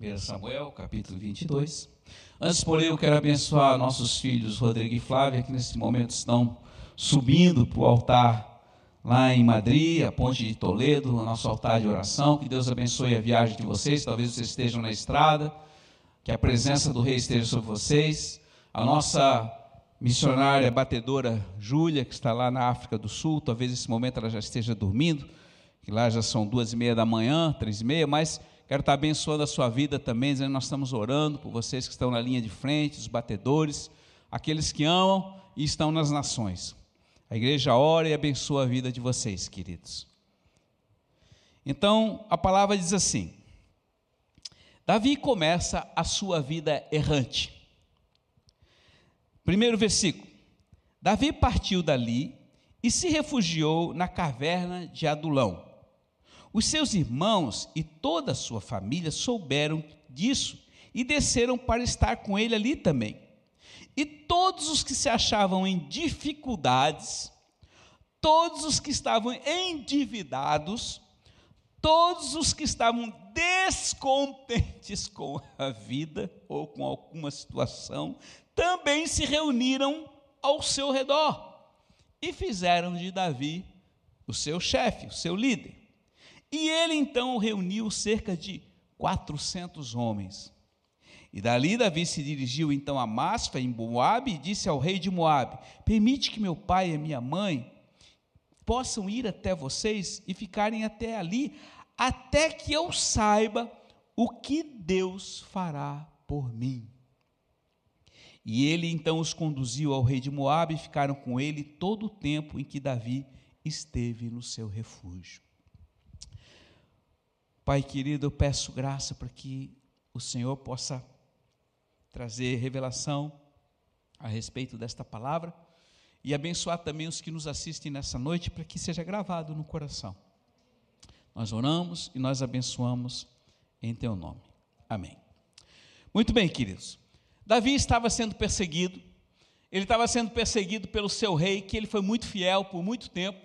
1 Samuel, capítulo 22. Antes, porém, eu quero abençoar nossos filhos, Rodrigo e Flávia, que nesse momento estão subindo para o altar lá em Madrid, a ponte de Toledo, o nosso altar de oração. Que Deus abençoe a viagem de vocês. Talvez vocês estejam na estrada, que a presença do Rei esteja sobre vocês. A nossa missionária batedora Júlia, que está lá na África do Sul, talvez nesse momento ela já esteja dormindo, que lá já são duas e meia da manhã, três e meia, mas quero estar abençoando a sua vida também, dizendo nós estamos orando por vocês que estão na linha de frente, os batedores, aqueles que amam e estão nas nações. A igreja ora e abençoa a vida de vocês, queridos. Então, a palavra diz assim: Davi começa a sua vida errante. Primeiro versículo: Davi partiu dali e se refugiou na caverna de Adulão. Os seus irmãos e toda a sua família souberam disso e desceram para estar com ele ali também. E todos os que se achavam em dificuldades, todos os que estavam endividados, todos os que estavam descontentes com a vida ou com alguma situação, também se reuniram ao seu redor e fizeram de Davi o seu chefe, o seu líder. E ele então reuniu cerca de 400 homens e dali Davi se dirigiu então a Masfa, em Moabe, e disse ao rei de Moabe: Permite que meu pai e minha mãe possam ir até vocês e ficarem até ali, até que eu saiba o que Deus fará por mim. E ele então os conduziu ao rei de Moabe e ficaram com ele todo o tempo em que Davi esteve no seu refúgio. Pai querido, eu peço graça para que o Senhor possa trazer revelação a respeito desta palavra e abençoar também os que nos assistem nessa noite para que seja gravado no coração. Nós oramos e nós abençoamos em teu nome. Amém. Muito bem, queridos. Davi estava sendo perseguido. Ele estava sendo perseguido pelo seu rei, que ele foi muito fiel por muito tempo.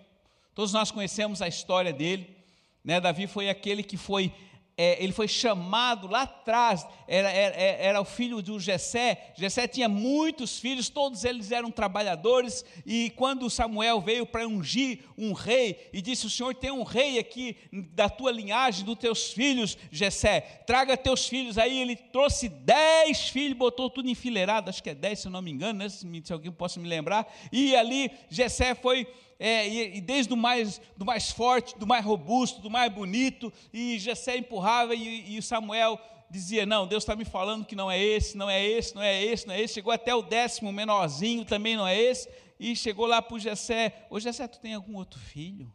Todos nós conhecemos a história dele. Né? Davi foi aquele que foi é, ele foi chamado lá atrás, era, era, era o filho do Jessé, Jessé tinha muitos filhos, todos eles eram trabalhadores, e quando Samuel veio para ungir um rei, e disse, o Senhor tem um rei aqui da tua linhagem, dos teus filhos, Jessé, traga teus filhos, aí ele trouxe dez filhos, botou tudo enfileirado, acho que é dez se eu não me engano, né? se, se alguém possa me lembrar, e ali Jessé foi é, e, e, desde o mais, do mais forte, do mais robusto, do mais bonito, e Jessé empurrava e, e Samuel dizia, não, Deus está me falando que não é esse, não é esse, não é esse, não é esse, chegou até o décimo menorzinho, também não é esse, e chegou lá para o Jessé, ô Jessé, tu tem algum outro filho?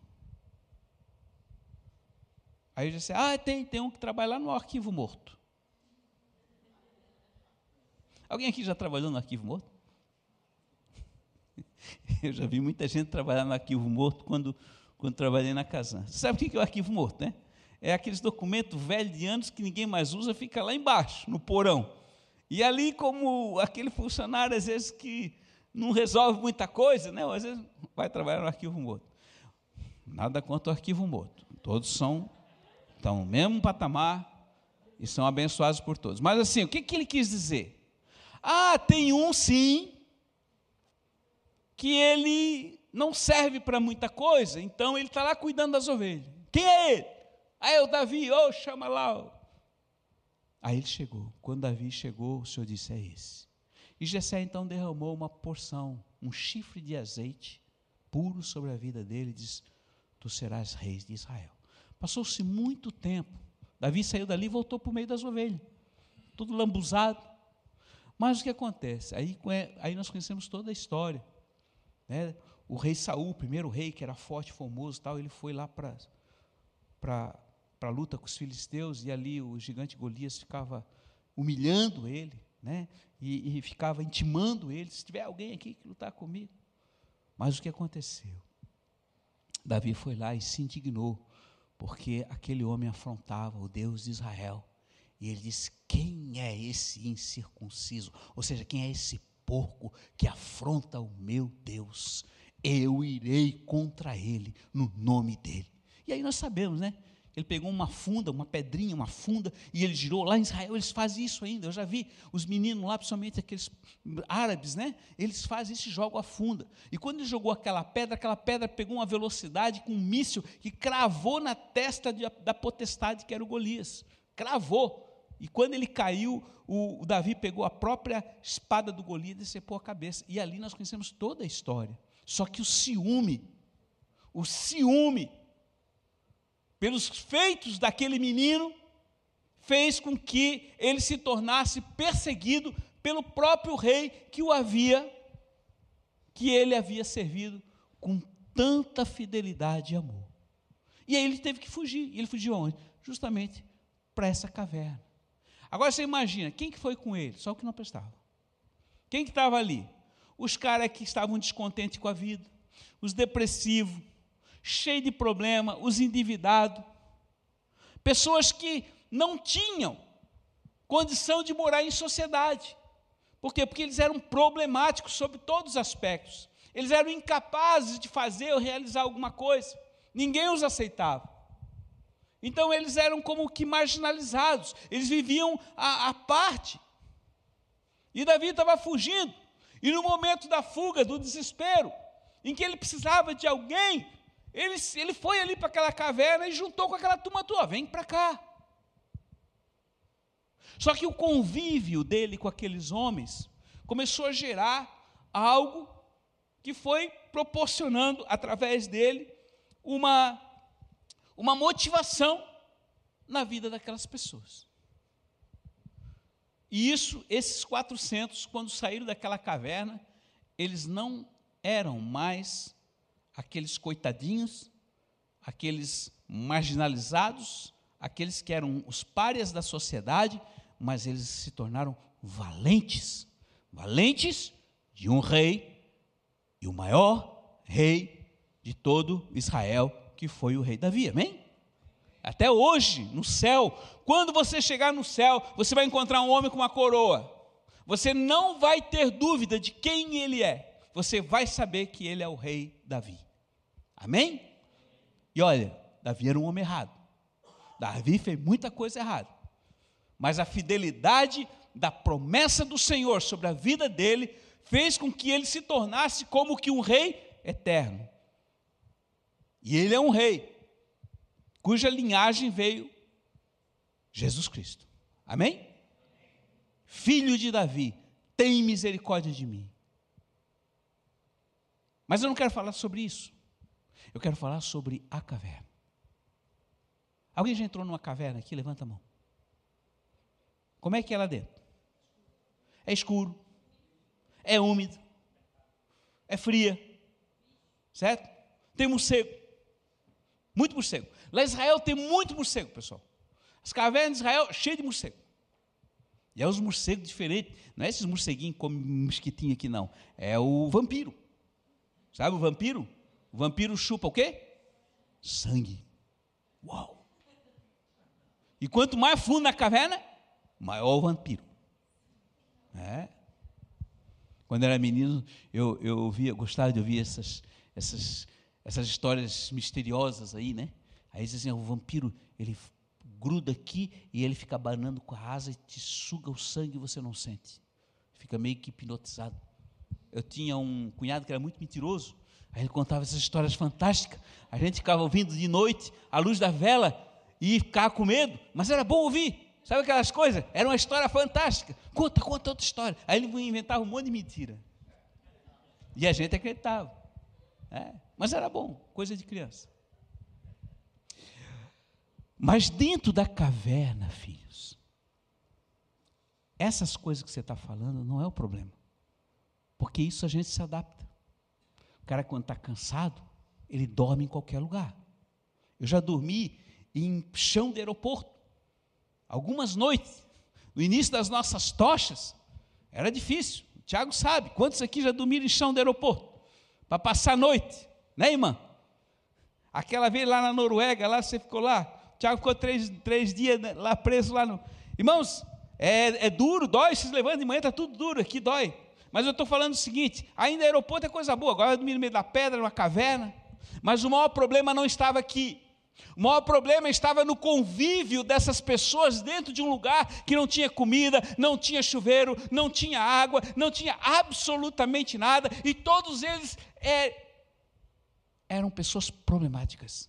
Aí o Jessé, ah, tem, tem um que trabalha lá no arquivo morto. Alguém aqui já trabalhou no arquivo morto? Eu já vi muita gente trabalhar no arquivo morto quando, quando trabalhei na casa. Você sabe o que é o arquivo morto, né? É aqueles documentos velhos de anos que ninguém mais usa, fica lá embaixo, no porão. E ali, como aquele funcionário, às vezes, que não resolve muita coisa, né? às vezes vai trabalhar no arquivo morto. Nada contra o arquivo morto. Todos são, estão no mesmo patamar e são abençoados por todos. Mas assim, o que, que ele quis dizer? Ah, tem um sim, que ele não serve para muita coisa, então ele está lá cuidando das ovelhas. Quem é ele? Aí é o Davi, ô, oh, chama lá. Aí ele chegou. Quando Davi chegou, o Senhor disse: É esse. E Jessé então derramou uma porção, um chifre de azeite puro sobre a vida dele e disse: Tu serás rei de Israel. Passou-se muito tempo. Davi saiu dali e voltou para o meio das ovelhas, tudo lambuzado. Mas o que acontece? Aí, aí nós conhecemos toda a história. Né? O rei Saul, o primeiro rei que era forte, famoso, tal, ele foi lá para para luta com os filisteus e ali o gigante Golias ficava humilhando ele, né? E, e ficava intimando ele, se tiver alguém aqui que lutar comigo. Mas o que aconteceu? Davi foi lá e se indignou, porque aquele homem afrontava o Deus de Israel. E ele disse: Quem é esse incircunciso? Ou seja, quem é esse porco que afronta o meu Deus, eu irei contra ele no nome dele. E aí nós sabemos, né? Ele pegou uma funda, uma pedrinha, uma funda, e ele girou. Lá em Israel eles fazem isso ainda. Eu já vi os meninos lá, principalmente aqueles árabes, né? Eles fazem isso e jogam a funda. E quando ele jogou aquela pedra, aquela pedra pegou uma velocidade com um míssil que cravou na testa de, da potestade que era o Golias. Cravou. E quando ele caiu, o, o Davi pegou a própria espada do Golias e decepou a cabeça. E ali nós conhecemos toda a história. Só que o ciúme, o ciúme, pelos feitos daquele menino, fez com que ele se tornasse perseguido pelo próprio rei que o havia, que ele havia servido com tanta fidelidade e amor. E aí ele teve que fugir. E ele fugiu aonde? Justamente para essa caverna. Agora você imagina, quem que foi com ele? Só o que não prestava. Quem que estava ali? Os caras que estavam descontentes com a vida, os depressivos, cheios de problema, os endividados, pessoas que não tinham condição de morar em sociedade. Por quê? Porque eles eram problemáticos sobre todos os aspectos. Eles eram incapazes de fazer ou realizar alguma coisa. Ninguém os aceitava. Então eles eram como que marginalizados, eles viviam à, parte. E Davi estava fugindo, e no momento da fuga, do desespero, em que ele precisava de alguém, ele, ele foi ali para aquela caverna e juntou com aquela turma tua, vem para cá. Só que o convívio dele com aqueles homens começou a gerar algo que foi proporcionando, através dele, uma uma motivação na vida daquelas pessoas. E isso, esses 400, quando saíram daquela caverna, eles não eram mais aqueles coitadinhos, aqueles marginalizados, aqueles que eram os párias da sociedade, mas eles se tornaram valentes, valentes de um rei e o maior rei de todo Israel, que foi o rei Davi, amém? Até hoje, no céu, quando você chegar no céu, você vai encontrar um homem com uma coroa. Você não vai ter dúvida de quem ele é. Você vai saber que ele é o rei Davi. Amém? E olha, Davi era um homem errado. Davi fez muita coisa errada. Mas a fidelidade da promessa do Senhor sobre a vida dele fez com que ele se tornasse como que um rei eterno. E ele é um rei, cuja linhagem veio Jesus Cristo. Amém? Filho de Davi, tem misericórdia de mim. Mas eu não quero falar sobre isso. Eu quero falar sobre a caverna. Alguém já entrou numa caverna aqui? Levanta a mão. Como é que é lá dentro? É escuro, é úmido, é fria, certo? Tem morcego. Muito morcego. Lá em Israel tem muito morcego, pessoal. As cavernas de Israel cheias de morcego. E é os morcegos diferentes. Não é esses morceguinhos como mosquitinho aqui, não. É o vampiro. Sabe o vampiro? O vampiro chupa o quê? Sangue. Uau! E quanto mais fundo na caverna, maior o vampiro. É. Quando era menino, eu, eu ouvia, gostava de ouvir essas, essas essas histórias misteriosas aí, né? Aí dizem assim, o vampiro, ele gruda aqui e ele fica abanando com a asa e te suga o sangue e você não sente. Fica meio que hipnotizado. Eu tinha um cunhado que era muito mentiroso, aí ele contava essas histórias fantásticas. A gente ficava ouvindo de noite, à luz da vela, e ficava com medo, mas era bom ouvir. Sabe aquelas coisas? Era uma história fantástica. Conta, conta outra história. Aí ele inventava um monte de mentira. E a gente acreditava. É. Mas era bom, coisa de criança. Mas dentro da caverna, filhos, essas coisas que você está falando não é o problema. Porque isso a gente se adapta. O cara, quando está cansado, ele dorme em qualquer lugar. Eu já dormi em chão de aeroporto. Algumas noites, no início das nossas tochas, era difícil. O Tiago sabe. Quantos aqui já dormiram em chão de aeroporto? Para passar a noite. Né, irmã? Aquela vez lá na Noruega, lá você ficou lá. O Tiago ficou três, três dias lá preso lá no. Irmãos, é, é duro, dói, se levanta de manhã, está tudo duro, aqui dói. Mas eu estou falando o seguinte: ainda aeroporto é coisa boa, agora eu dormi no meio da pedra, numa caverna. Mas o maior problema não estava aqui. O maior problema estava no convívio dessas pessoas dentro de um lugar que não tinha comida, não tinha chuveiro, não tinha água, não tinha absolutamente nada, e todos eles é, eram pessoas problemáticas.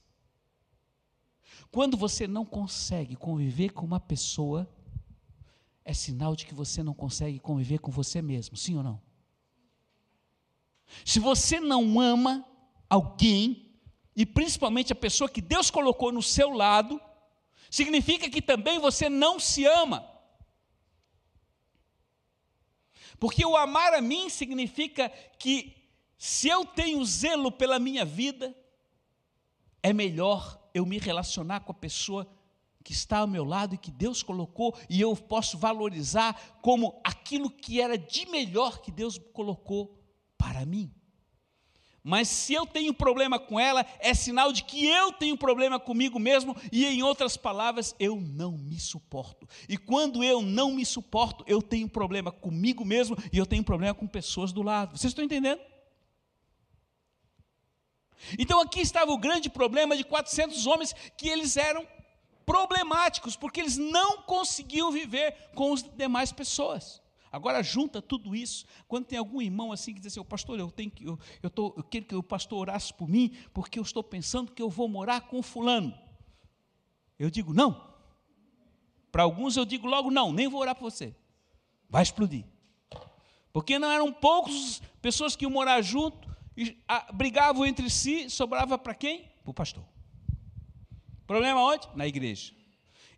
Quando você não consegue conviver com uma pessoa, é sinal de que você não consegue conviver com você mesmo, sim ou não? Se você não ama alguém, e principalmente a pessoa que Deus colocou no seu lado, significa que também você não se ama. Porque o amar a mim significa que se eu tenho zelo pela minha vida, é melhor eu me relacionar com a pessoa que está ao meu lado e que Deus colocou, e eu posso valorizar como aquilo que era de melhor que Deus colocou para mim. Mas se eu tenho problema com ela, é sinal de que eu tenho problema comigo mesmo, e em outras palavras, eu não me suporto. E quando eu não me suporto, eu tenho problema comigo mesmo e eu tenho problema com pessoas do lado. Vocês estão entendendo? Então aqui estava o grande problema de 400 homens que eles eram problemáticos, porque eles não conseguiam viver com as demais pessoas. Agora junta tudo isso. Quando tem algum irmão assim que diz assim, pastor, eu tenho que eu, eu, tô, eu quero que o pastor orasse por mim, porque eu estou pensando que eu vou morar com fulano. Eu digo não. Para alguns eu digo logo não, nem vou orar por você. Vai explodir. Porque não eram poucos pessoas que iam morar junto, brigavam entre si, sobrava para quem? Para o pastor. Problema onde? Na igreja.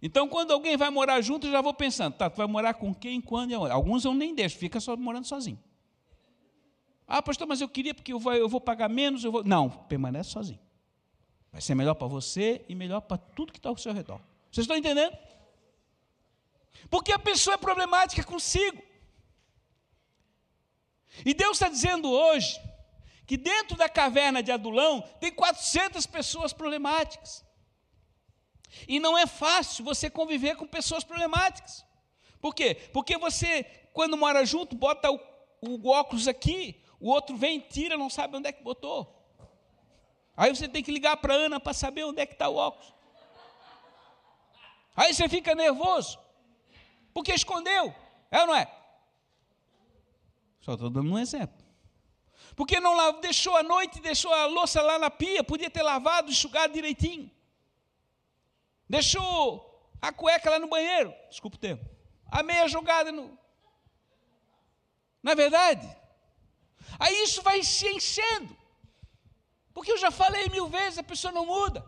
Então, quando alguém vai morar junto, eu já vou pensando, tá, tu vai morar com quem, quando e onde? Alguns eu nem deixo, fica só morando sozinho. Ah, pastor, mas eu queria porque eu vou, eu vou pagar menos, eu vou. Não, permanece sozinho. Vai ser melhor para você e melhor para tudo que está ao seu redor. Vocês estão entendendo? Porque a pessoa é problemática consigo. E Deus está dizendo hoje que dentro da caverna de Adulão tem 400 pessoas problemáticas. E não é fácil você conviver com pessoas problemáticas. Por quê? Porque você, quando mora junto, bota o, o óculos aqui, o outro vem, tira, não sabe onde é que botou. Aí você tem que ligar para a Ana para saber onde é que está o óculos. Aí você fica nervoso, porque escondeu, é ou não é? Só estou dando um exemplo. Porque não deixou a noite, deixou a louça lá na pia, podia ter lavado, enxugado direitinho. Deixou a cueca lá no banheiro, desculpa o termo. A meia jogada no. Não é verdade? Aí isso vai se enchendo. Porque eu já falei mil vezes, a pessoa não muda.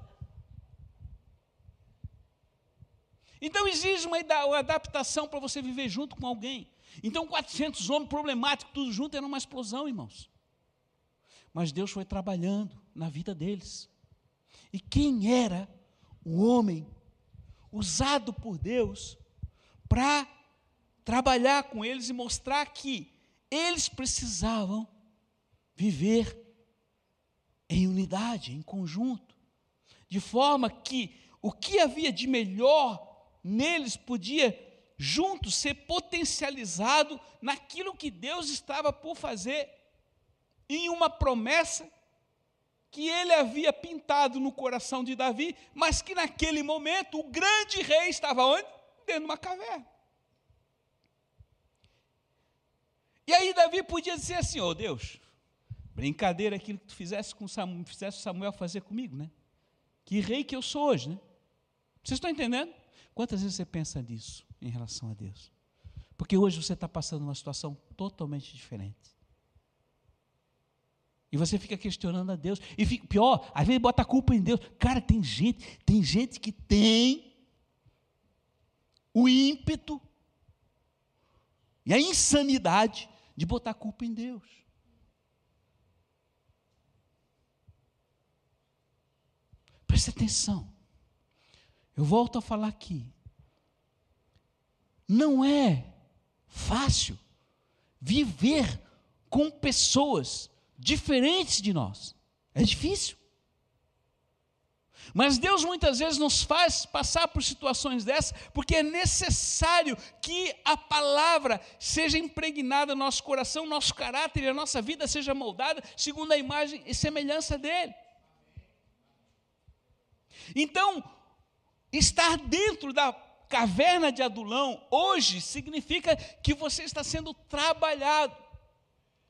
Então exige uma, adaptação para você viver junto com alguém. Então 400 homens problemáticos, tudo junto, era uma explosão, irmãos. Mas Deus foi trabalhando na vida deles. E quem era o homem usado por Deus para trabalhar com eles e mostrar que eles precisavam viver em unidade, em conjunto, de forma que o que havia de melhor neles podia juntos ser potencializado naquilo que Deus estava por fazer em uma promessa que ele havia pintado no coração de Davi, mas que naquele momento o grande rei estava onde? Dentro de uma caverna. E aí Davi podia dizer assim: "Ô oh, Deus, brincadeira aquilo que tu fizesse com Samuel, fizesse Samuel fazer comigo, né? Que rei que eu sou hoje, né? Vocês estão entendendo? Quantas vezes você pensa nisso em relação a Deus? Porque hoje você está passando uma situação totalmente diferente. E você fica questionando a Deus. E fica, pior, às vezes bota a culpa em Deus. Cara, tem gente, tem gente que tem o ímpeto e a insanidade de botar a culpa em Deus. Preste atenção. Eu volto a falar aqui. Não é fácil viver com pessoas diferentes de nós. É difícil. Mas Deus muitas vezes nos faz passar por situações dessas, porque é necessário que a palavra seja impregnada no nosso coração, nosso caráter e a nossa vida seja moldada segundo a imagem e semelhança dele. Então, estar dentro da caverna de Adulão hoje significa que você está sendo trabalhado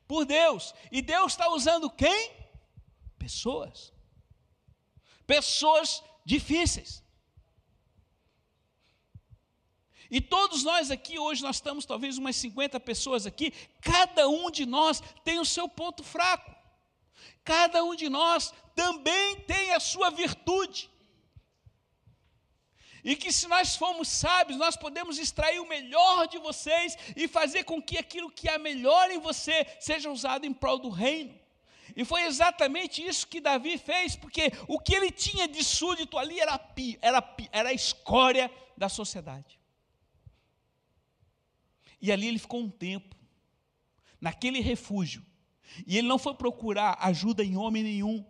por Deus. E Deus está usando quem? Pessoas. Pessoas difíceis. E todos nós aqui, hoje nós estamos talvez umas 50 pessoas aqui, cada um de nós tem o seu ponto fraco. Cada um de nós também tem a sua virtude. E que se nós formos sábios, nós podemos extrair o melhor de vocês e fazer com que aquilo que há melhor em você seja usado em prol do reino. E foi exatamente isso que Davi fez, porque o que ele tinha de súdito ali era, era, era a escória da sociedade. E ali ele ficou um tempo, naquele refúgio. E ele não foi procurar ajuda em homem nenhum.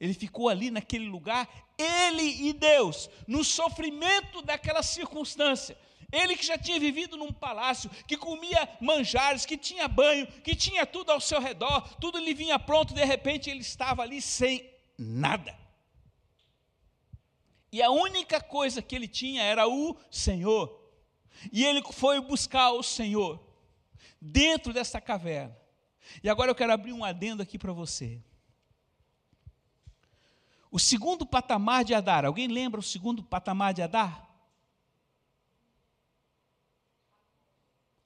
Ele ficou ali naquele lugar, ele e Deus, no sofrimento daquela circunstância. Ele que já tinha vivido num palácio, que comia manjares, que tinha banho, que tinha tudo ao seu redor, tudo lhe vinha pronto, de repente ele estava ali sem nada. E a única coisa que ele tinha era o Senhor. E ele foi buscar o Senhor dentro dessa caverna. E agora eu quero abrir um adendo aqui para você. O segundo patamar de Adar, alguém lembra o segundo patamar de Adar?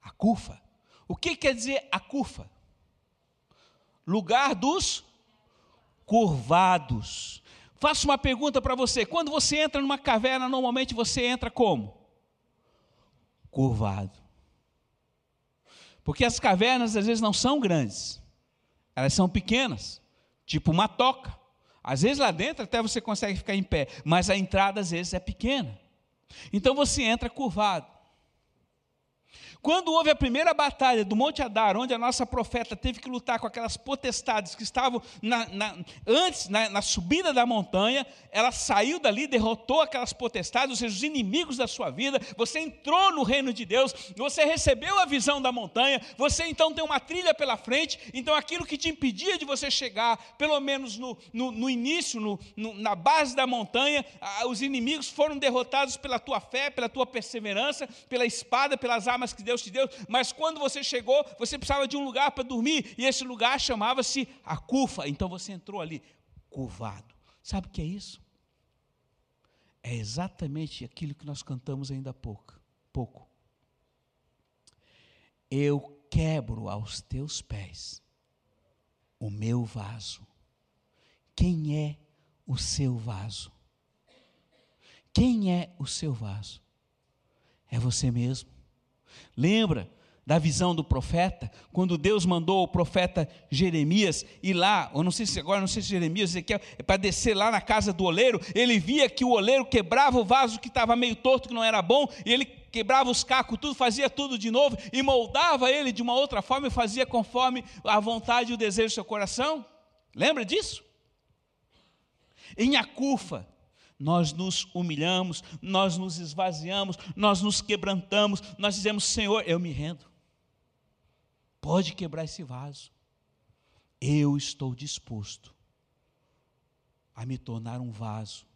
A Cufa. O que quer dizer a Cufa? Lugar dos curvados. Faço uma pergunta para você: quando você entra numa caverna, normalmente você entra como? curvado. Porque as cavernas às vezes não são grandes, elas são pequenas, tipo uma toca. Às vezes lá dentro até você consegue ficar em pé, mas a entrada às vezes é pequena. Então você entra curvado. Quando houve a primeira batalha do Monte Adar, onde a nossa profeta teve que lutar com aquelas potestades que estavam na, na, antes, na, na, subida da montanha, ela saiu dali, derrotou aquelas potestades, ou seja, os inimigos da sua vida. Você entrou no reino de Deus, você recebeu a visão da montanha, você então tem uma trilha pela frente. Então, aquilo que te impedia de você chegar, pelo menos no, no, no início, no, na base da montanha, os inimigos foram derrotados pela tua fé, pela tua perseverança, pela espada, pelas armas que Deus te deu, mas quando você chegou, você precisava de um lugar para dormir, e esse lugar chamava-se a Cufa, então você entrou ali, curvado. Sabe o que é isso? É exatamente aquilo que nós cantamos ainda há pouco. pouco. Eu quebro aos teus pés o meu vaso. Quem é o seu vaso? Quem é o seu vaso? É você mesmo. Lembra da visão do profeta, quando Deus mandou o profeta Jeremias ir lá, ou não sei se agora, não sei se Jeremias, Ezequiel, é para descer lá na casa do oleiro, ele via que o oleiro quebrava o vaso que estava meio torto, que não era bom, e ele quebrava os cacos, tudo, fazia tudo de novo, e moldava ele de uma outra forma e fazia conforme a vontade e o desejo do seu coração. Lembra disso? Em Acufa, nós nos humilhamos, nós nos esvaziamos, nós nos quebrantamos, nós dizemos: Senhor, eu me rendo. Pode quebrar esse vaso. Eu estou disposto a me tornar um vaso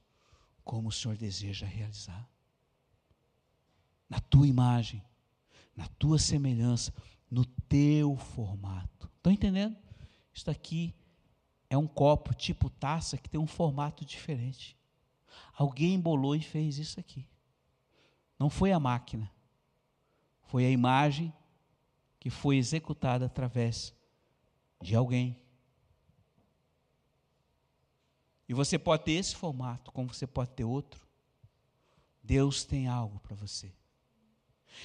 como o Senhor deseja realizar. Na tua imagem, na tua semelhança, no teu formato. Estão entendendo? Isso aqui é um copo tipo taça que tem um formato diferente. Alguém embolou e fez isso aqui. Não foi a máquina, foi a imagem que foi executada através de alguém. E você pode ter esse formato, como você pode ter outro. Deus tem algo para você.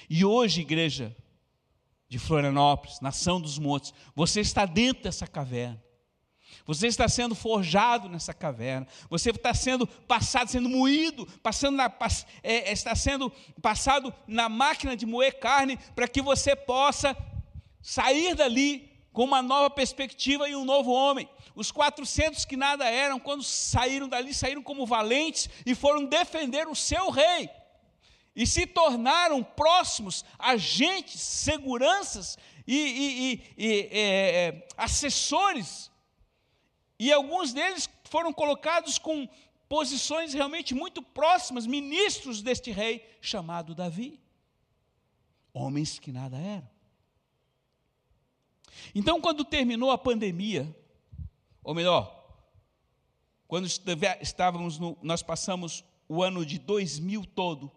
E hoje, igreja de Florianópolis, nação dos montes, você está dentro dessa caverna. Você está sendo forjado nessa caverna. Você está sendo passado, sendo moído, passando na, é, está sendo passado na máquina de moer carne para que você possa sair dali com uma nova perspectiva e um novo homem. Os 400 que nada eram, quando saíram dali, saíram como valentes e foram defender o seu rei. E se tornaram próximos agentes, seguranças e, e, e, e é, é, assessores e alguns deles foram colocados com posições realmente muito próximas, ministros deste rei chamado Davi. Homens que nada eram. Então, quando terminou a pandemia, ou melhor, quando estávamos no, nós passamos o ano de 2000 todo,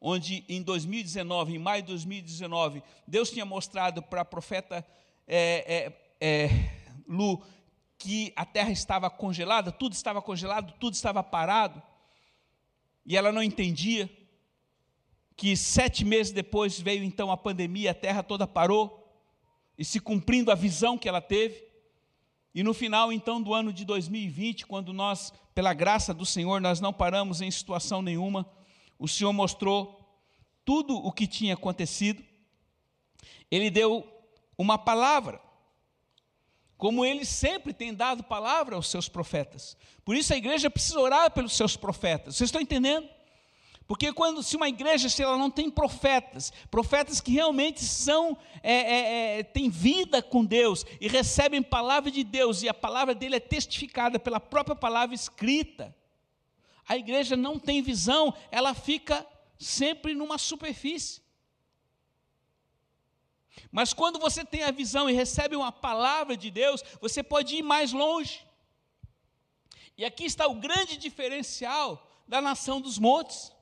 onde em 2019, em maio de 2019, Deus tinha mostrado para a profeta é, é, é, Lu que a terra estava congelada, tudo estava congelado, tudo estava parado, e ela não entendia que sete meses depois veio então a pandemia, a terra toda parou, e se cumprindo a visão que ela teve, e no final então do ano de 2020, quando nós, pela graça do Senhor, nós não paramos em situação nenhuma, o Senhor mostrou tudo o que tinha acontecido, Ele deu uma palavra, como Ele sempre tem dado palavra aos seus profetas. Por isso a igreja precisa orar pelos seus profetas. Vocês estão entendendo? Porque quando se uma igreja se ela não tem profetas, profetas que realmente são é, é, é, têm vida com Deus e recebem palavra de Deus e a palavra dele é testificada pela própria palavra escrita, a igreja não tem visão, ela fica sempre numa superfície. Mas quando você tem a visão e recebe uma palavra de Deus, você pode ir mais longe. E aqui está o grande diferencial da nação dos montes.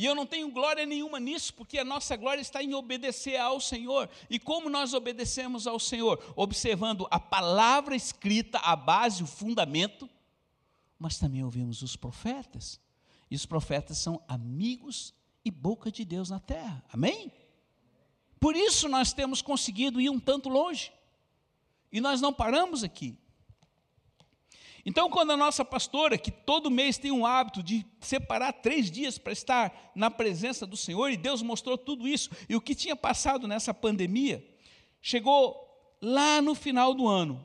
E eu não tenho glória nenhuma nisso, porque a nossa glória está em obedecer ao Senhor. E como nós obedecemos ao Senhor? Observando a palavra escrita, a base, o fundamento, mas também ouvimos os profetas. E os profetas são amigos e boca de Deus na terra. Amém? Por isso nós temos conseguido ir um tanto longe. E nós não paramos aqui. Então, quando a nossa pastora, que todo mês tem um hábito de separar três dias para estar na presença do Senhor, e Deus mostrou tudo isso, e o que tinha passado nessa pandemia, chegou lá no final do ano.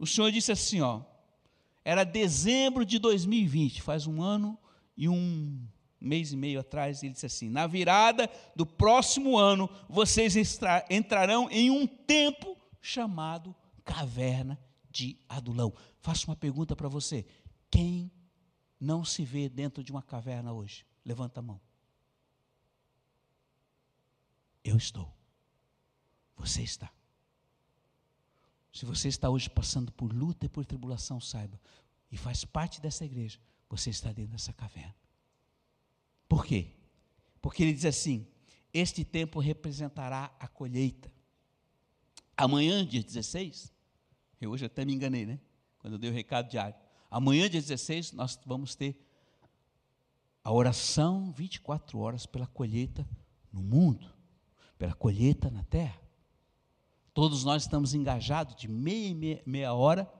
O Senhor disse assim: ó, era dezembro de 2020, faz um ano e um mês e meio atrás, ele disse assim: na virada do próximo ano, vocês entrarão em um tempo chamado caverna de Adulão. Faço uma pergunta para você: quem não se vê dentro de uma caverna hoje? Levanta a mão. Eu estou. Você está. Se você está hoje passando por luta e por tribulação, saiba, e faz parte dessa igreja, você está dentro dessa caverna. Por quê? Porque ele diz assim: este tempo representará a colheita. Amanhã, dia 16, eu hoje até me enganei, né? Quando eu dei o recado diário. Amanhã, dia 16, nós vamos ter a oração 24 horas pela colheita no mundo, pela colheita na terra. Todos nós estamos engajados de meia e meia, meia hora,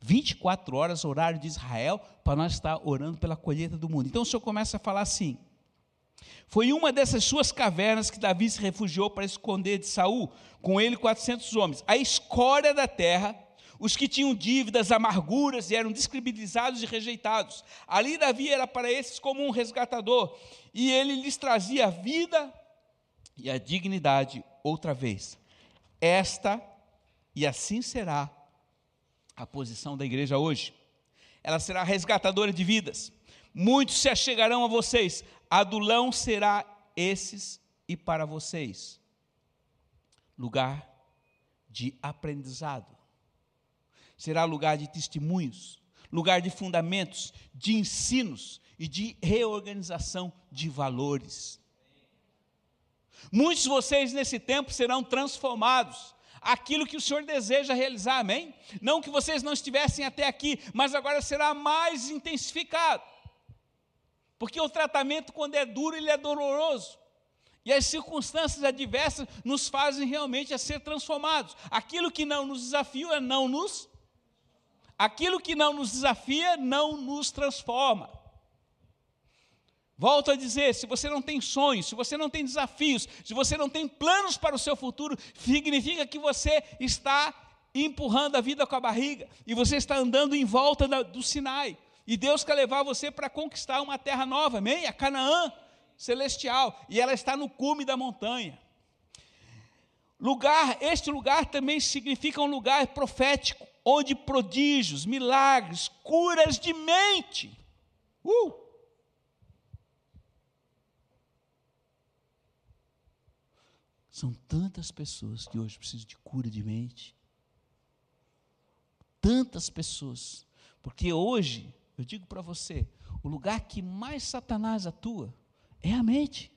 24 horas, horário de Israel, para nós estar orando pela colheita do mundo. Então o Senhor começa a falar assim: foi uma dessas suas cavernas que Davi se refugiou para esconder de Saul, com ele 400 homens. A escória da terra os que tinham dívidas, amarguras e eram describilizados e rejeitados. Ali Davi era para esses como um resgatador, e ele lhes trazia a vida e a dignidade outra vez. Esta, e assim será a posição da igreja hoje. Ela será resgatadora de vidas. Muitos se achegarão a vocês. Adulão será esses e para vocês. Lugar de aprendizado será lugar de testemunhos, lugar de fundamentos, de ensinos e de reorganização de valores. Muitos de vocês nesse tempo serão transformados. Aquilo que o Senhor deseja realizar, amém? Não que vocês não estivessem até aqui, mas agora será mais intensificado. Porque o tratamento, quando é duro, ele é doloroso. E as circunstâncias adversas nos fazem realmente a ser transformados. Aquilo que não nos desafia não nos Aquilo que não nos desafia não nos transforma. Volto a dizer: se você não tem sonhos, se você não tem desafios, se você não tem planos para o seu futuro, significa que você está empurrando a vida com a barriga e você está andando em volta do Sinai. E Deus quer levar você para conquistar uma terra nova, amém? A Canaã celestial, e ela está no cume da montanha. Lugar, este lugar também significa um lugar profético onde prodígios, milagres, curas de mente. Uh! São tantas pessoas que hoje precisam de cura de mente. Tantas pessoas. Porque hoje, eu digo para você, o lugar que mais Satanás atua é a mente.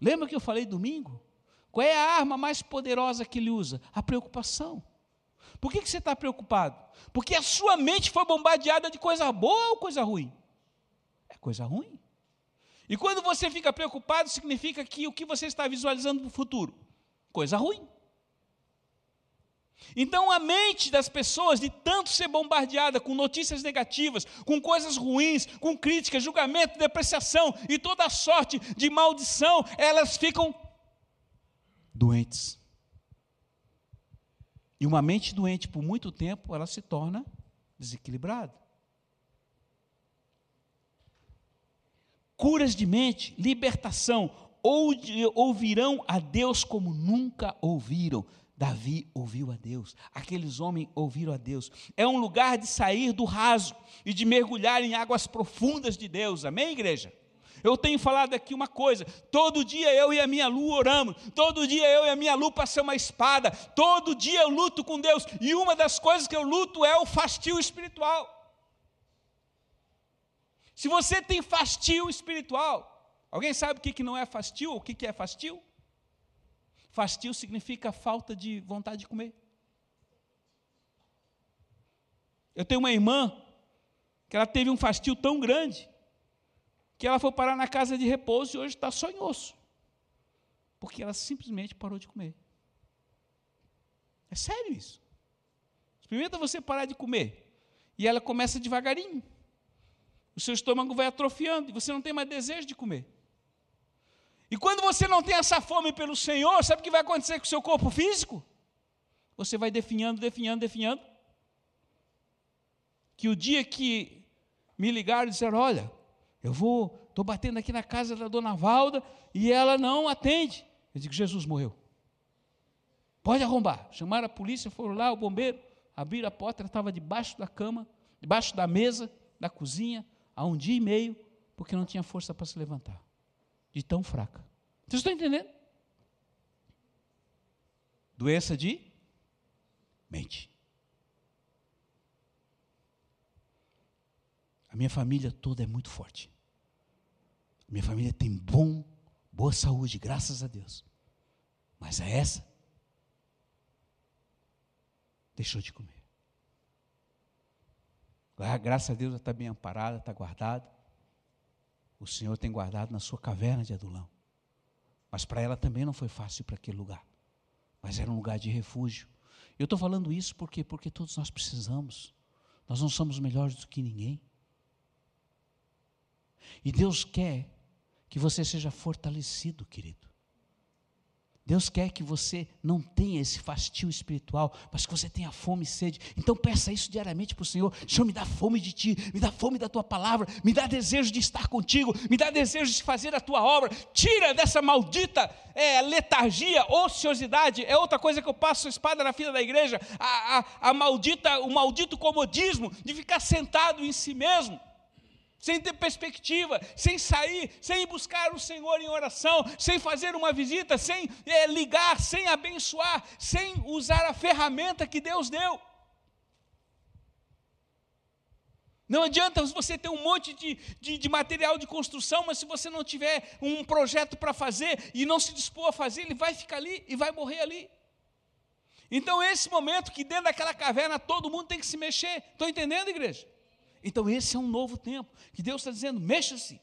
Lembra que eu falei domingo? Qual é a arma mais poderosa que ele usa? A preocupação. Por que, que você está preocupado? Porque a sua mente foi bombardeada de coisa boa ou coisa ruim? É coisa ruim. E quando você fica preocupado, significa que o que você está visualizando para o futuro? Coisa ruim. Então a mente das pessoas, de tanto ser bombardeada com notícias negativas, com coisas ruins, com críticas, julgamento, depreciação e toda sorte de maldição, elas ficam doentes. E uma mente doente por muito tempo, ela se torna desequilibrada. Curas de mente, libertação, ouvirão a Deus como nunca ouviram. Davi ouviu a Deus, aqueles homens ouviram a Deus. É um lugar de sair do raso e de mergulhar em águas profundas de Deus, amém, igreja? Eu tenho falado aqui uma coisa: todo dia eu e a minha Lu oramos, todo dia eu e a minha Lu passamos uma espada, todo dia eu luto com Deus, e uma das coisas que eu luto é o fastio espiritual. Se você tem fastio espiritual, alguém sabe o que não é fastio? O que é fastio? Fastio significa falta de vontade de comer. Eu tenho uma irmã que ela teve um fastio tão grande que ela foi parar na casa de repouso e hoje está só em osso. Porque ela simplesmente parou de comer. É sério isso. Experimenta você parar de comer. E ela começa devagarinho. O seu estômago vai atrofiando e você não tem mais desejo de comer. E quando você não tem essa fome pelo Senhor, sabe o que vai acontecer com o seu corpo físico? Você vai definhando, definhando, definhando. Que o dia que me ligaram e disseram: Olha, eu vou, estou batendo aqui na casa da dona Valda e ela não atende. Eu digo: Jesus morreu. Pode arrombar. Chamaram a polícia, foram lá, o bombeiro, abriram a porta, ela estava debaixo da cama, debaixo da mesa, da cozinha, há um dia e meio, porque não tinha força para se levantar. De tão fraca. Vocês estão entendendo? Doença de mente. A minha família toda é muito forte. Minha família tem bom, boa saúde, graças a Deus. Mas essa deixou de comer. Graças a Deus ela está bem amparada, está guardada. O Senhor tem guardado na sua caverna de adulão. Mas para ela também não foi fácil para aquele lugar. Mas era um lugar de refúgio. Eu estou falando isso porque porque todos nós precisamos. Nós não somos melhores do que ninguém. E Deus quer que você seja fortalecido, querido. Deus quer que você não tenha esse fastio espiritual, mas que você tenha fome e sede. Então peça isso diariamente para o Senhor. Senhor, me dá fome de Ti, me dá fome da Tua palavra, me dá desejo de estar contigo, me dá desejo de fazer a Tua obra. Tira dessa maldita é, letargia, ociosidade. É outra coisa que eu passo espada na fila da igreja. A, a, a maldita, o maldito comodismo de ficar sentado em si mesmo sem ter perspectiva, sem sair, sem buscar o Senhor em oração, sem fazer uma visita, sem é, ligar, sem abençoar, sem usar a ferramenta que Deus deu. Não adianta você ter um monte de, de, de, material de construção, mas se você não tiver um projeto para fazer e não se dispor a fazer, ele vai ficar ali e vai morrer ali. Então, esse momento que dentro daquela caverna todo mundo tem que se mexer. Estão entendendo, igreja? Então, esse é um novo tempo, que Deus está dizendo: mexa-se.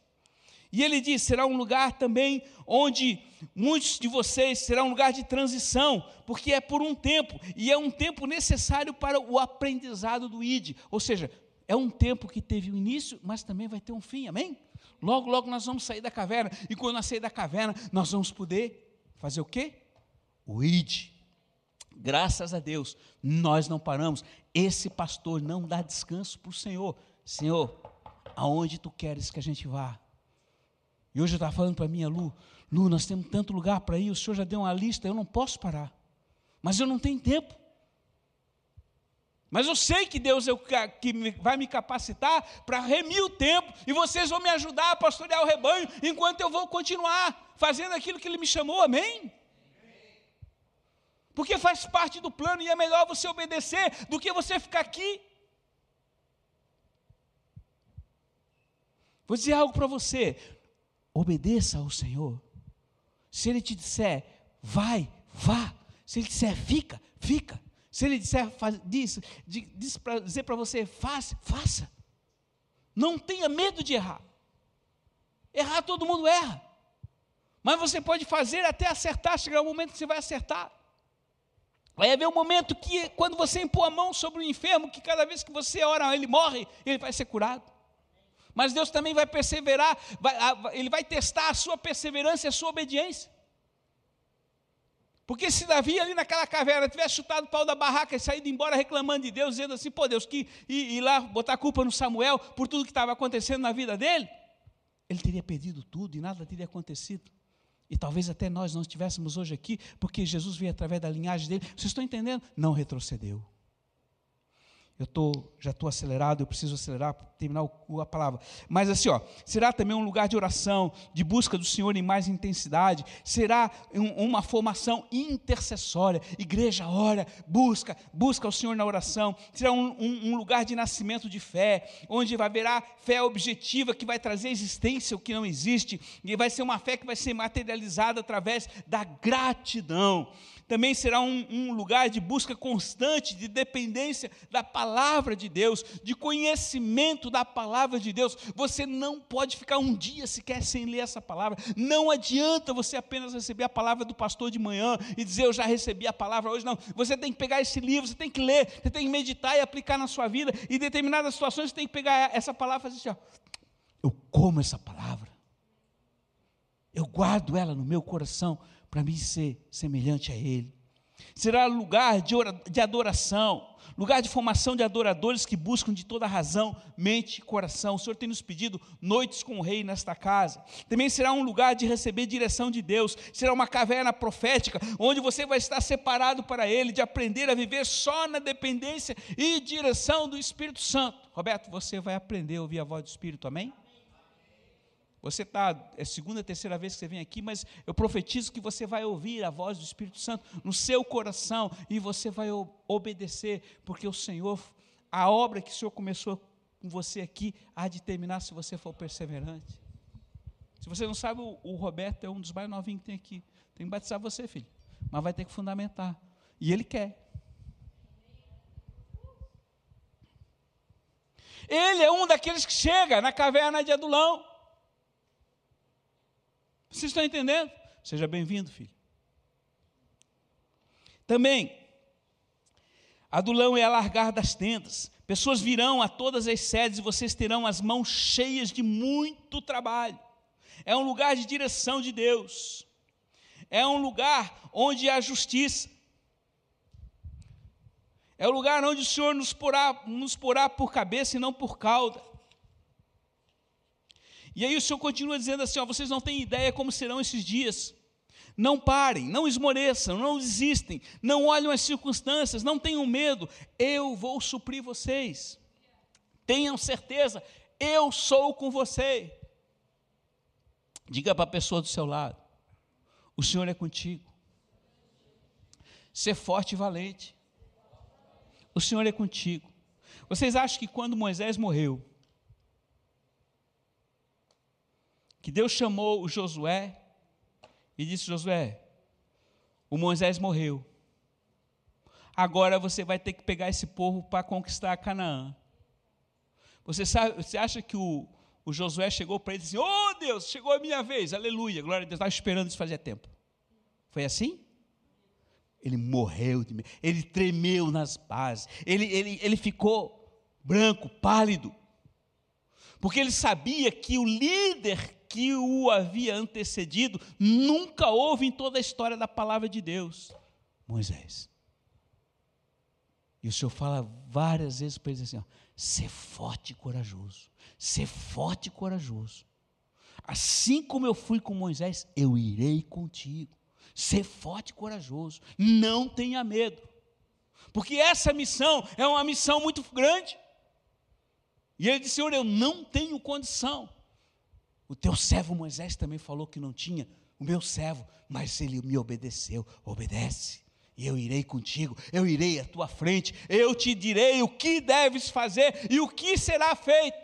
E ele diz: será um lugar também onde muitos de vocês será um lugar de transição, porque é por um tempo, e é um tempo necessário para o aprendizado do ID. Ou seja, é um tempo que teve um início, mas também vai ter um fim, amém? Logo, logo nós vamos sair da caverna, e quando nós sair da caverna, nós vamos poder fazer o quê? O ID. Graças a Deus, nós não paramos. Esse pastor não dá descanso para o Senhor. Senhor, aonde tu queres que a gente vá? E hoje eu estava falando para a minha Lu, Lu, nós temos tanto lugar para ir, o Senhor já deu uma lista, eu não posso parar. Mas eu não tenho tempo. Mas eu sei que Deus é o que vai me capacitar para remir o tempo, e vocês vão me ajudar a pastorear o rebanho, enquanto eu vou continuar fazendo aquilo que Ele me chamou, amém? Porque faz parte do plano, e é melhor você obedecer do que você ficar aqui. Vou dizer algo para você: obedeça ao Senhor. Se Ele te disser, vai, vá. Se Ele disser, fica, fica. Se ele disser, faz, diz, diz para dizer para você, faça, faça. Não tenha medo de errar. Errar todo mundo erra. Mas você pode fazer até acertar, chegar o momento que você vai acertar. Vai haver um momento que, quando você impor a mão sobre o enfermo, que cada vez que você ora, ele morre, ele vai ser curado. Mas Deus também vai perseverar, vai, ele vai testar a sua perseverança e a sua obediência. Porque se Davi ali naquela caverna tivesse chutado o pau da barraca e saído embora reclamando de Deus, dizendo assim, pô Deus, que ir lá botar culpa no Samuel por tudo que estava acontecendo na vida dele, ele teria perdido tudo e nada teria acontecido. E talvez até nós não estivéssemos hoje aqui, porque Jesus veio através da linhagem dele. Vocês estão entendendo? Não retrocedeu eu tô, já estou acelerado, eu preciso acelerar para terminar o, a palavra. Mas assim, ó, será também um lugar de oração, de busca do Senhor em mais intensidade, será um, uma formação intercessória. Igreja ora, busca, busca o Senhor na oração. Será um, um, um lugar de nascimento de fé, onde haverá fé objetiva que vai trazer existência o que não existe, e vai ser uma fé que vai ser materializada através da gratidão também será um, um, lugar de busca constante, de dependência da palavra de Deus, de conhecimento da palavra de Deus. Você não pode ficar um dia sequer sem ler essa palavra. Não adianta você apenas receber a palavra do pastor de manhã e dizer eu já recebi a palavra hoje. Não, você tem que pegar esse livro, você tem que ler, você tem que meditar e aplicar na sua vida. E em determinadas situações você tem que pegar essa palavra e fazer assim: ó, eu como essa palavra, eu guardo ela no meu coração para mim ser semelhante a Ele. Será lugar de, de adoração, lugar de formação de adoradores que buscam de toda razão, mente e coração. O Senhor tem nos pedido noites com o Rei nesta casa. Também será um lugar de receber direção de Deus. Será uma caverna profética, onde você vai estar separado para Ele, de aprender a viver só na dependência e direção do Espírito Santo. Roberto, você vai aprender a ouvir a voz do Espírito, amém? Você está, é segunda, terceira vez que você vem aqui, mas eu profetizo que você vai ouvir a voz do Espírito Santo no seu coração e você vai obedecer, porque o Senhor, a obra que o Senhor começou com você aqui, há de terminar se você for perseverante. Se você não sabe, o, o Roberto é um dos mais novinhos que tem aqui. Tem que batizar você, filho. Mas vai ter que fundamentar. E ele quer. Ele é um daqueles que chega na caverna de Adulão. Vocês estão entendendo? Seja bem-vindo, filho. Também, adulão é alargar das tendas. Pessoas virão a todas as sedes e vocês terão as mãos cheias de muito trabalho. É um lugar de direção de Deus. É um lugar onde há justiça. É o lugar onde o Senhor nos porá, nos porá por cabeça e não por cauda. E aí o Senhor continua dizendo assim: ó, vocês não têm ideia como serão esses dias. Não parem, não esmoreçam, não desistem, não olhem as circunstâncias, não tenham medo, eu vou suprir vocês. Tenham certeza, eu sou com você. Diga para a pessoa do seu lado: o Senhor é contigo. Ser forte e valente. O Senhor é contigo. Vocês acham que quando Moisés morreu, que Deus chamou o Josué e disse: Josué, o Moisés morreu. Agora você vai ter que pegar esse povo para conquistar Canaã. Você, sabe, você acha que o, o Josué chegou para ele e disse: Oh Deus, chegou a minha vez, aleluia, glória a Deus, estava esperando isso fazia tempo. Foi assim? Ele morreu, de medo, ele tremeu nas bases, ele, ele, ele ficou branco, pálido, porque ele sabia que o líder que o havia antecedido, nunca houve em toda a história da palavra de Deus. Moisés. E o Senhor fala várias vezes para ele assim: ó, ser forte e corajoso, ser forte e corajoso. Assim como eu fui com Moisés, eu irei contigo. Ser forte e corajoso, não tenha medo. Porque essa missão é uma missão muito grande. E ele disse: Senhor, eu não tenho condição. O teu servo Moisés também falou que não tinha, o meu servo, mas ele me obedeceu. Obedece, e eu irei contigo, eu irei à tua frente, eu te direi o que deves fazer e o que será feito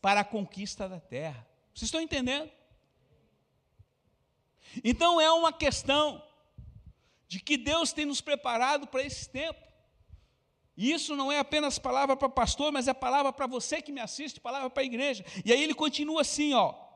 para a conquista da terra. Vocês estão entendendo? Então é uma questão de que Deus tem nos preparado para esse tempo. E isso não é apenas palavra para pastor, mas é palavra para você que me assiste, palavra para a igreja. E aí ele continua assim, ó.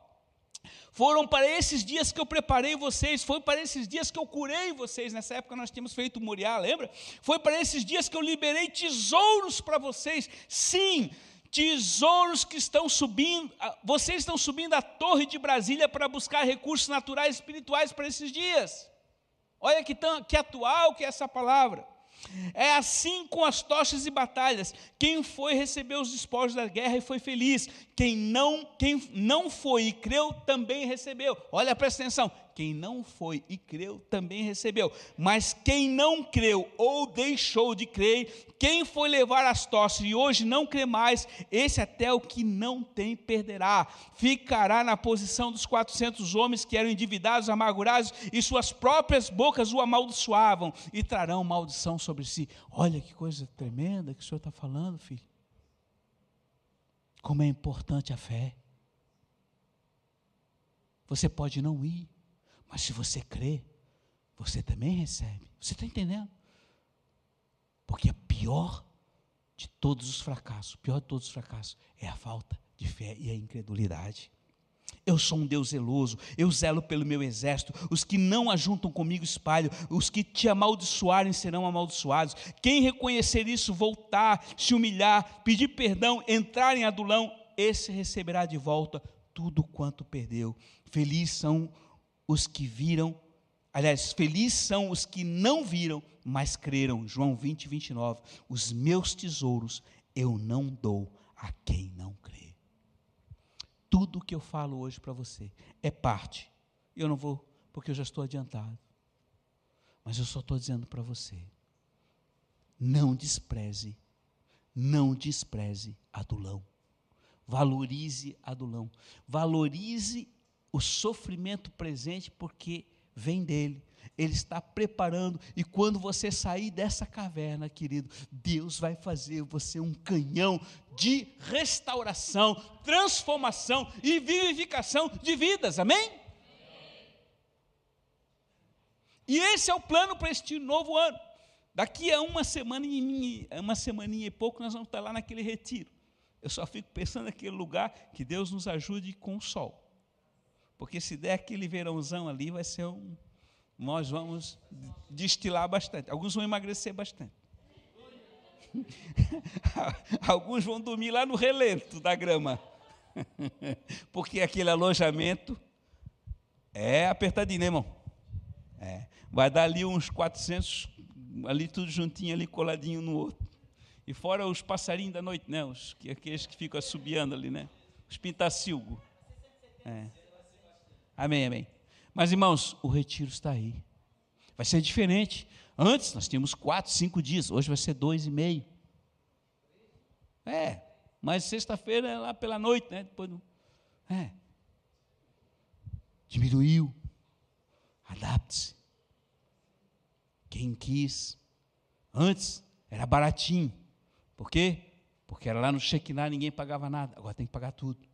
Foram para esses dias que eu preparei vocês, foi para esses dias que eu curei vocês. Nessa época nós tínhamos feito Moriá, lembra? Foi para esses dias que eu liberei tesouros para vocês. Sim, tesouros que estão subindo, vocês estão subindo a torre de Brasília para buscar recursos naturais e espirituais para esses dias. Olha que, tão, que atual que é essa palavra. É assim com as tochas e batalhas. Quem foi recebeu os despojos da guerra e foi feliz. Quem não, quem não foi e creu também recebeu. Olha, presta atenção. Quem não foi e creu também recebeu. Mas quem não creu ou deixou de crer, quem foi levar as tochas e hoje não crê mais, esse até o que não tem perderá. Ficará na posição dos 400 homens que eram endividados, amargurados e suas próprias bocas o amaldiçoavam e trarão maldição sobre si. Olha que coisa tremenda que o Senhor está falando, filho. Como é importante a fé. Você pode não ir, mas se você crê, você também recebe. Você está entendendo? Porque a pior de todos os fracassos, o pior de todos os fracassos, é a falta de fé e a incredulidade. Eu sou um Deus zeloso, eu zelo pelo meu exército. Os que não ajuntam comigo espalho, os que te amaldiçoarem serão amaldiçoados. Quem reconhecer isso, voltar, se humilhar, pedir perdão, entrar em adulão, esse receberá de volta tudo quanto perdeu. Felizes são os que viram, aliás, felizes são os que não viram, mas creram. João 20, 29. Os meus tesouros eu não dou a quem não crê. Tudo que eu falo hoje para você é parte. Eu não vou, porque eu já estou adiantado. Mas eu só estou dizendo para você: não despreze, não despreze adulão. Valorize adulão. Valorize o sofrimento presente, porque vem dele. Ele está preparando, e quando você sair dessa caverna, querido, Deus vai fazer você um canhão de restauração, transformação e vivificação de vidas, amém? E esse é o plano para este novo ano. Daqui a uma semana e uma semaninha e pouco nós vamos estar lá naquele retiro. Eu só fico pensando naquele lugar que Deus nos ajude com o sol. Porque se der aquele verãozão ali, vai ser um. Nós vamos destilar bastante. Alguns vão emagrecer bastante. Alguns vão dormir lá no relento da grama. Porque aquele alojamento é apertadinho, né, irmão? É. Vai dar ali uns 400, ali tudo juntinho, ali coladinho no outro. E fora os passarinhos da noite, né? Os, aqueles que ficam assobiando ali, né? Os pintacilgos. É. Amém, amém. Mas, irmãos, o retiro está aí. Vai ser diferente. Antes nós tínhamos quatro, cinco dias, hoje vai ser dois e meio. É, mas sexta-feira é lá pela noite, né? Depois do... É. Diminuiu. Adapte-se. Quem quis. Antes era baratinho. Por quê? Porque era lá no Shekinah, ninguém pagava nada. Agora tem que pagar tudo.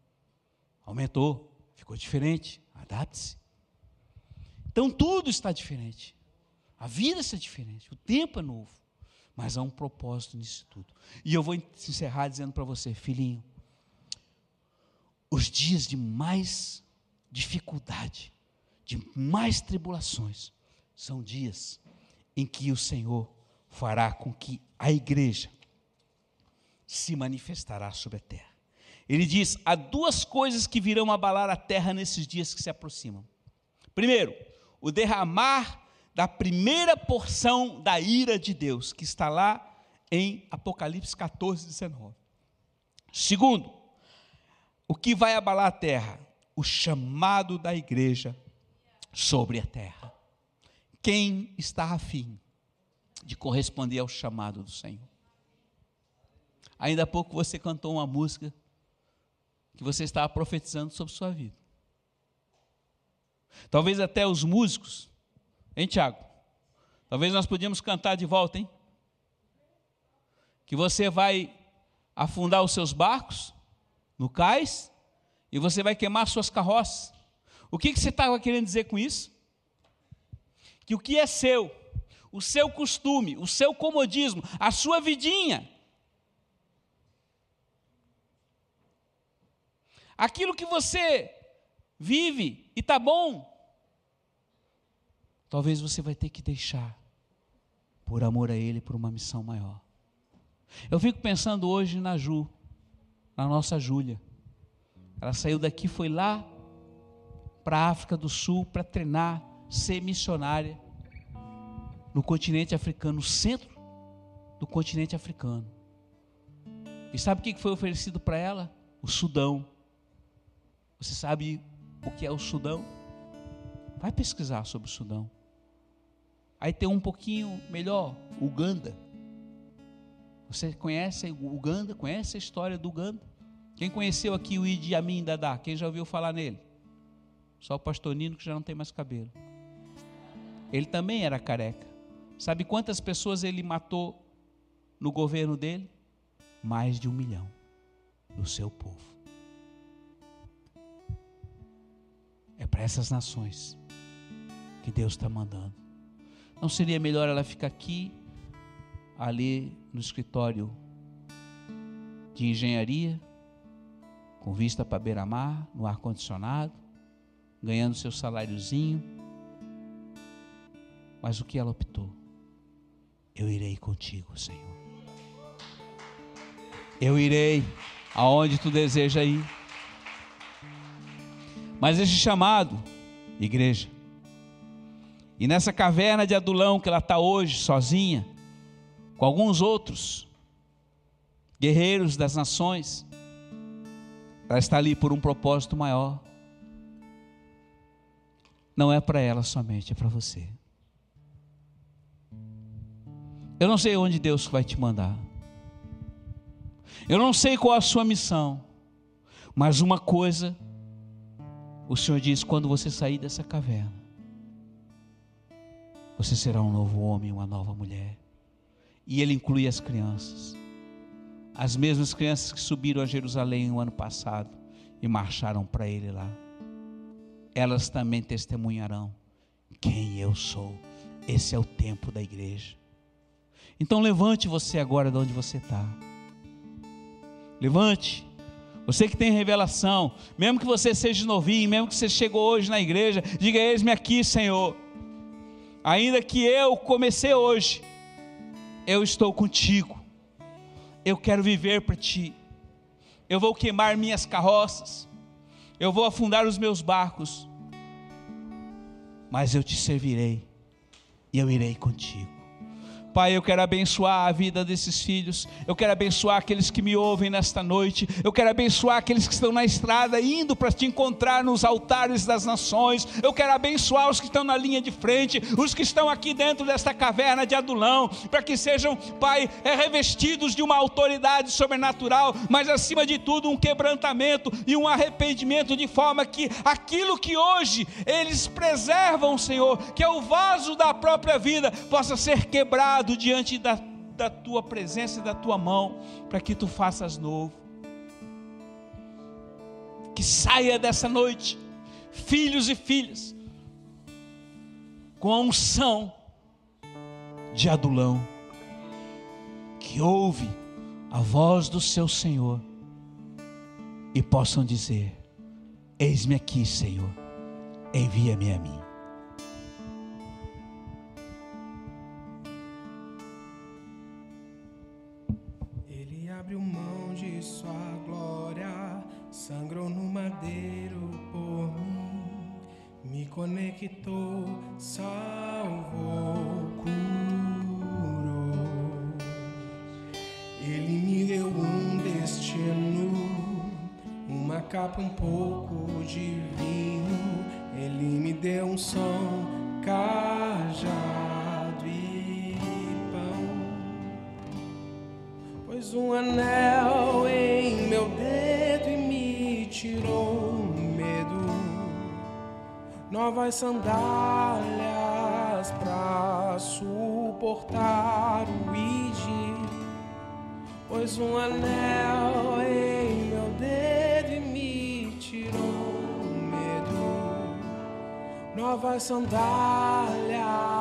Aumentou, ficou diferente. Adapte-se. Então tudo está diferente. A vida está diferente. O tempo é novo. Mas há um propósito nisso tudo. E eu vou encerrar dizendo para você, filhinho, os dias de mais dificuldade, de mais tribulações, são dias em que o Senhor fará com que a igreja se manifestará sobre a terra. Ele diz: há duas coisas que virão abalar a terra nesses dias que se aproximam. Primeiro, o derramar da primeira porção da ira de Deus, que está lá em Apocalipse 14, 19. Segundo, o que vai abalar a terra? O chamado da igreja sobre a terra. Quem está afim? de corresponder ao chamado do Senhor. Ainda há pouco você cantou uma música que você estava profetizando sobre sua vida. Talvez até os músicos, hein, Tiago? Talvez nós podíamos cantar de volta, hein? Que você vai afundar os seus barcos no cais e você vai queimar suas carroças. O que, que você estava querendo dizer com isso? Que o que é seu, o seu costume, o seu comodismo, a sua vidinha, aquilo que você vive e está bom, talvez você vai ter que deixar por amor a Ele, por uma missão maior. Eu fico pensando hoje na Ju, na nossa Júlia. Ela saiu daqui, foi lá para a África do Sul para treinar, ser missionária no continente africano, no centro do continente africano. E sabe o que foi oferecido para ela? O Sudão. Você sabe o que é o Sudão? Vai pesquisar sobre o Sudão. Aí tem um pouquinho melhor, Uganda. Você conhece Uganda? Conhece a história do Uganda? Quem conheceu aqui o Idi Amin Dada? Quem já ouviu falar nele? Só o pastor Nino que já não tem mais cabelo. Ele também era careca. Sabe quantas pessoas ele matou no governo dele? Mais de um milhão do seu povo. É para essas nações que Deus está mandando. Não seria melhor ela ficar aqui, ali no escritório de engenharia, com vista para beira-mar, no ar-condicionado, ganhando seu saláriozinho. Mas o que ela optou? Eu irei contigo, Senhor. Eu irei aonde tu deseja ir. Mas esse chamado, igreja, e nessa caverna de Adulão que ela está hoje, sozinha, com alguns outros guerreiros das nações, ela está ali por um propósito maior. Não é para ela somente, é para você. Eu não sei onde Deus vai te mandar. Eu não sei qual a sua missão. Mas uma coisa, o Senhor diz: quando você sair dessa caverna, você será um novo homem, uma nova mulher. E Ele inclui as crianças as mesmas crianças que subiram a Jerusalém no ano passado e marcharam para ele lá. Elas também testemunharão quem eu sou. Esse é o tempo da igreja. Então levante você agora de onde você está. Levante. Você que tem revelação, mesmo que você seja novinho, mesmo que você chegou hoje na igreja, diga: Eis-me aqui, Senhor. Ainda que eu comecei hoje, eu estou contigo. Eu quero viver para ti. Eu vou queimar minhas carroças. Eu vou afundar os meus barcos. Mas eu te servirei e eu irei contigo. Pai, eu quero abençoar a vida desses filhos, eu quero abençoar aqueles que me ouvem nesta noite, eu quero abençoar aqueles que estão na estrada indo para te encontrar nos altares das nações, eu quero abençoar os que estão na linha de frente, os que estão aqui dentro desta caverna de Adulão, para que sejam, Pai, é, revestidos de uma autoridade sobrenatural, mas acima de tudo um quebrantamento e um arrependimento, de forma que aquilo que hoje eles preservam, Senhor, que é o vaso da própria vida, possa ser quebrado colocado diante da, da tua presença e da tua mão, para que tu faças novo. Que saia dessa noite, filhos e filhas, com a unção de Adulão, que ouve a voz do seu Senhor e possam dizer: Eis-me aqui, Senhor, envia-me a mim. madeiro por mim, me conectou, salvou, curou. Ele me deu um destino, uma capa, um pouco de vinho. Ele me deu um som, cajado e pão, pois um anel. novas sandálias para suportar o ide, pois um anel em meu dedo me tirou o medo. Novas sandálias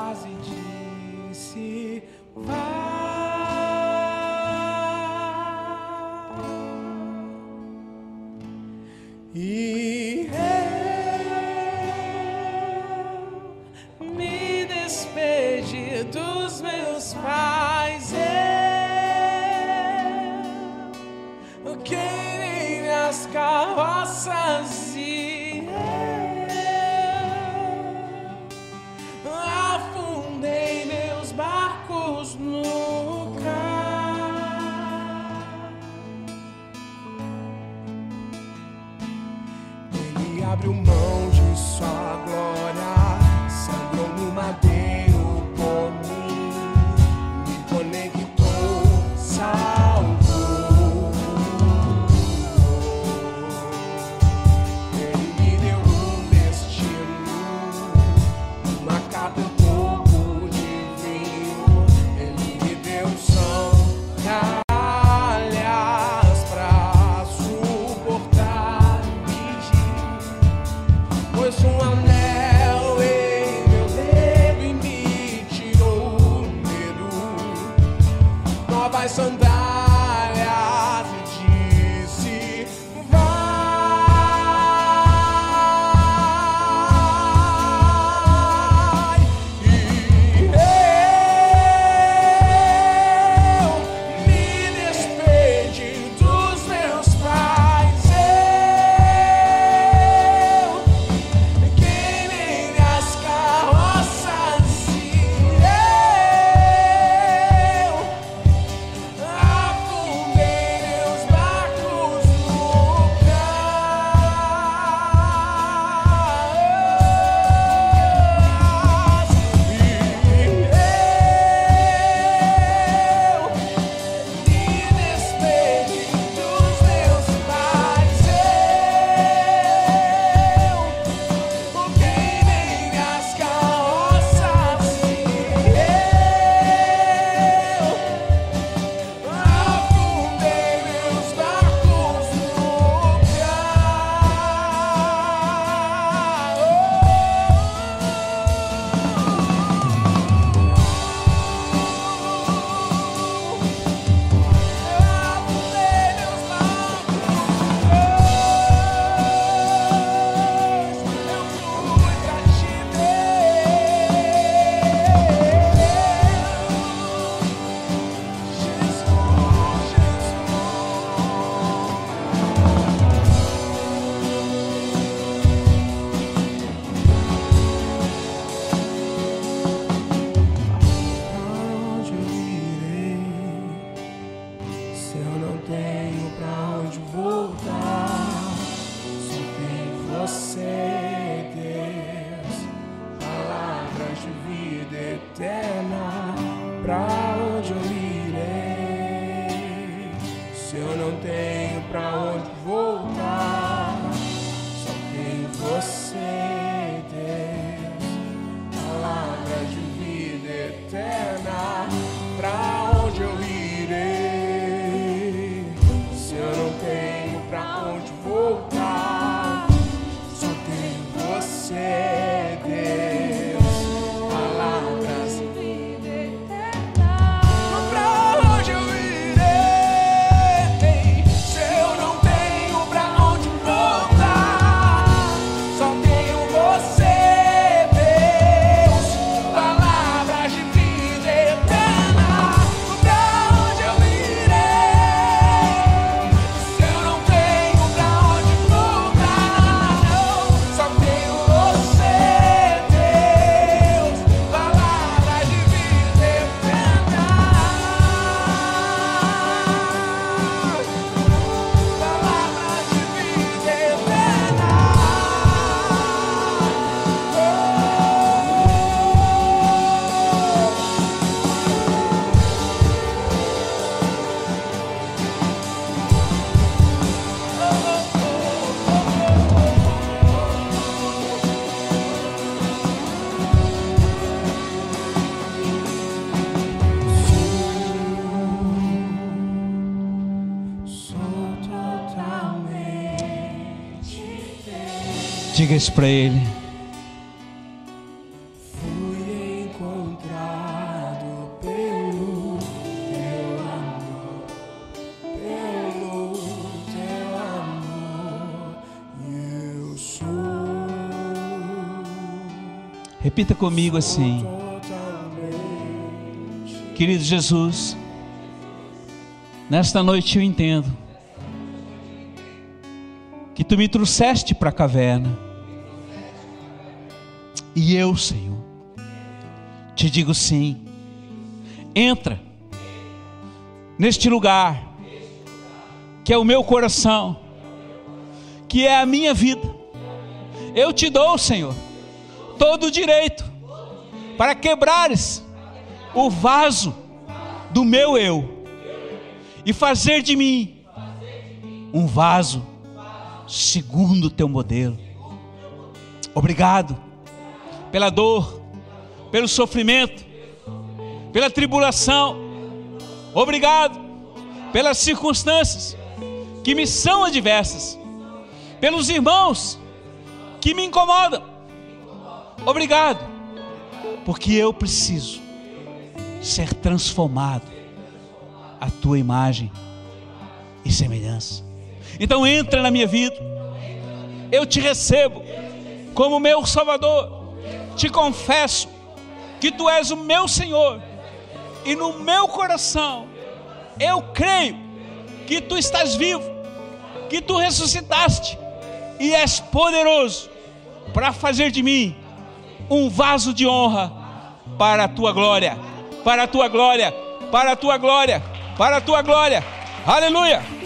isso para Ele. Fui encontrado pelo amor, pelo amor, eu sou Repita comigo assim. Querido Jesus, nesta noite eu entendo que tu me trouxeste para a caverna. E eu, Senhor, te digo sim. Entra neste lugar que é o meu coração, que é a minha vida. Eu te dou, Senhor, todo o direito para quebrares o vaso do meu eu e fazer de mim um vaso segundo o teu modelo. Obrigado pela dor, pelo sofrimento, pela tribulação. Obrigado pelas circunstâncias que me são adversas, pelos irmãos que me incomodam. Obrigado, porque eu preciso ser transformado à tua imagem e semelhança. Então entra na minha vida. Eu te recebo como meu Salvador. Te confesso que tu és o meu Senhor. E no meu coração eu creio que tu estás vivo, que tu ressuscitaste e és poderoso para fazer de mim um vaso de honra para a tua glória, para a tua glória, para a tua glória, para a tua glória. Aleluia!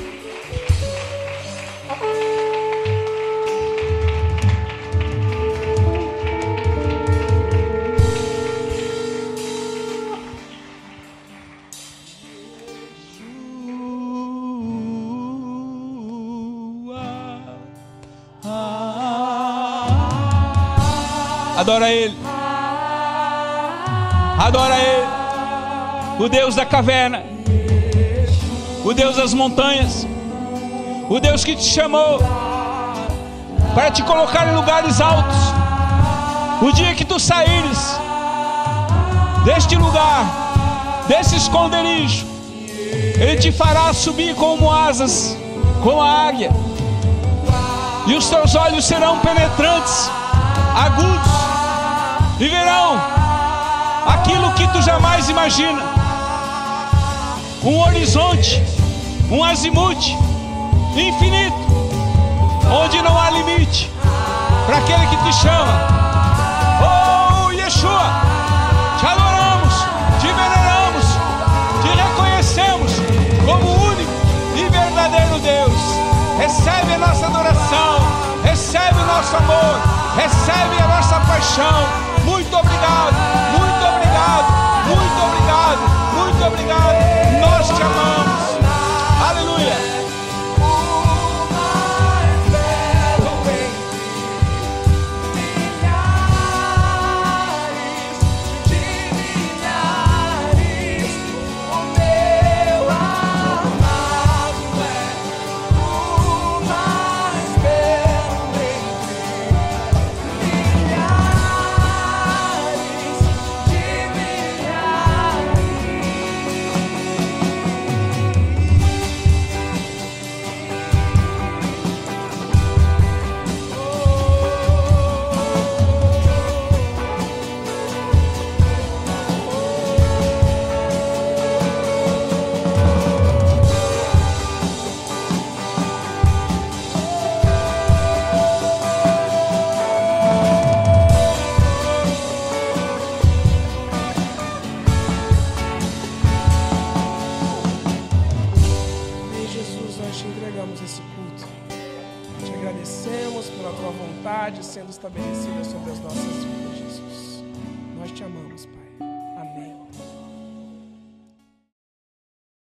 Adora Ele. Adora Ele. O Deus da caverna. O Deus das montanhas. O Deus que te chamou para te colocar em lugares altos. O dia que tu saíres deste lugar, desse esconderijo, Ele te fará subir como asas, como a águia. E os teus olhos serão penetrantes, agudos, e verão aquilo que tu jamais imagina. Um horizonte, um azimuth infinito, onde não há limite para aquele que te chama. Oh, Yeshua, te adoramos, te veneramos, te reconhecemos como único e verdadeiro Deus. Recebe a nossa adoração, recebe o nosso amor, recebe a nossa paixão. Muito obrigado, muito obrigado, muito obrigado, muito obrigado.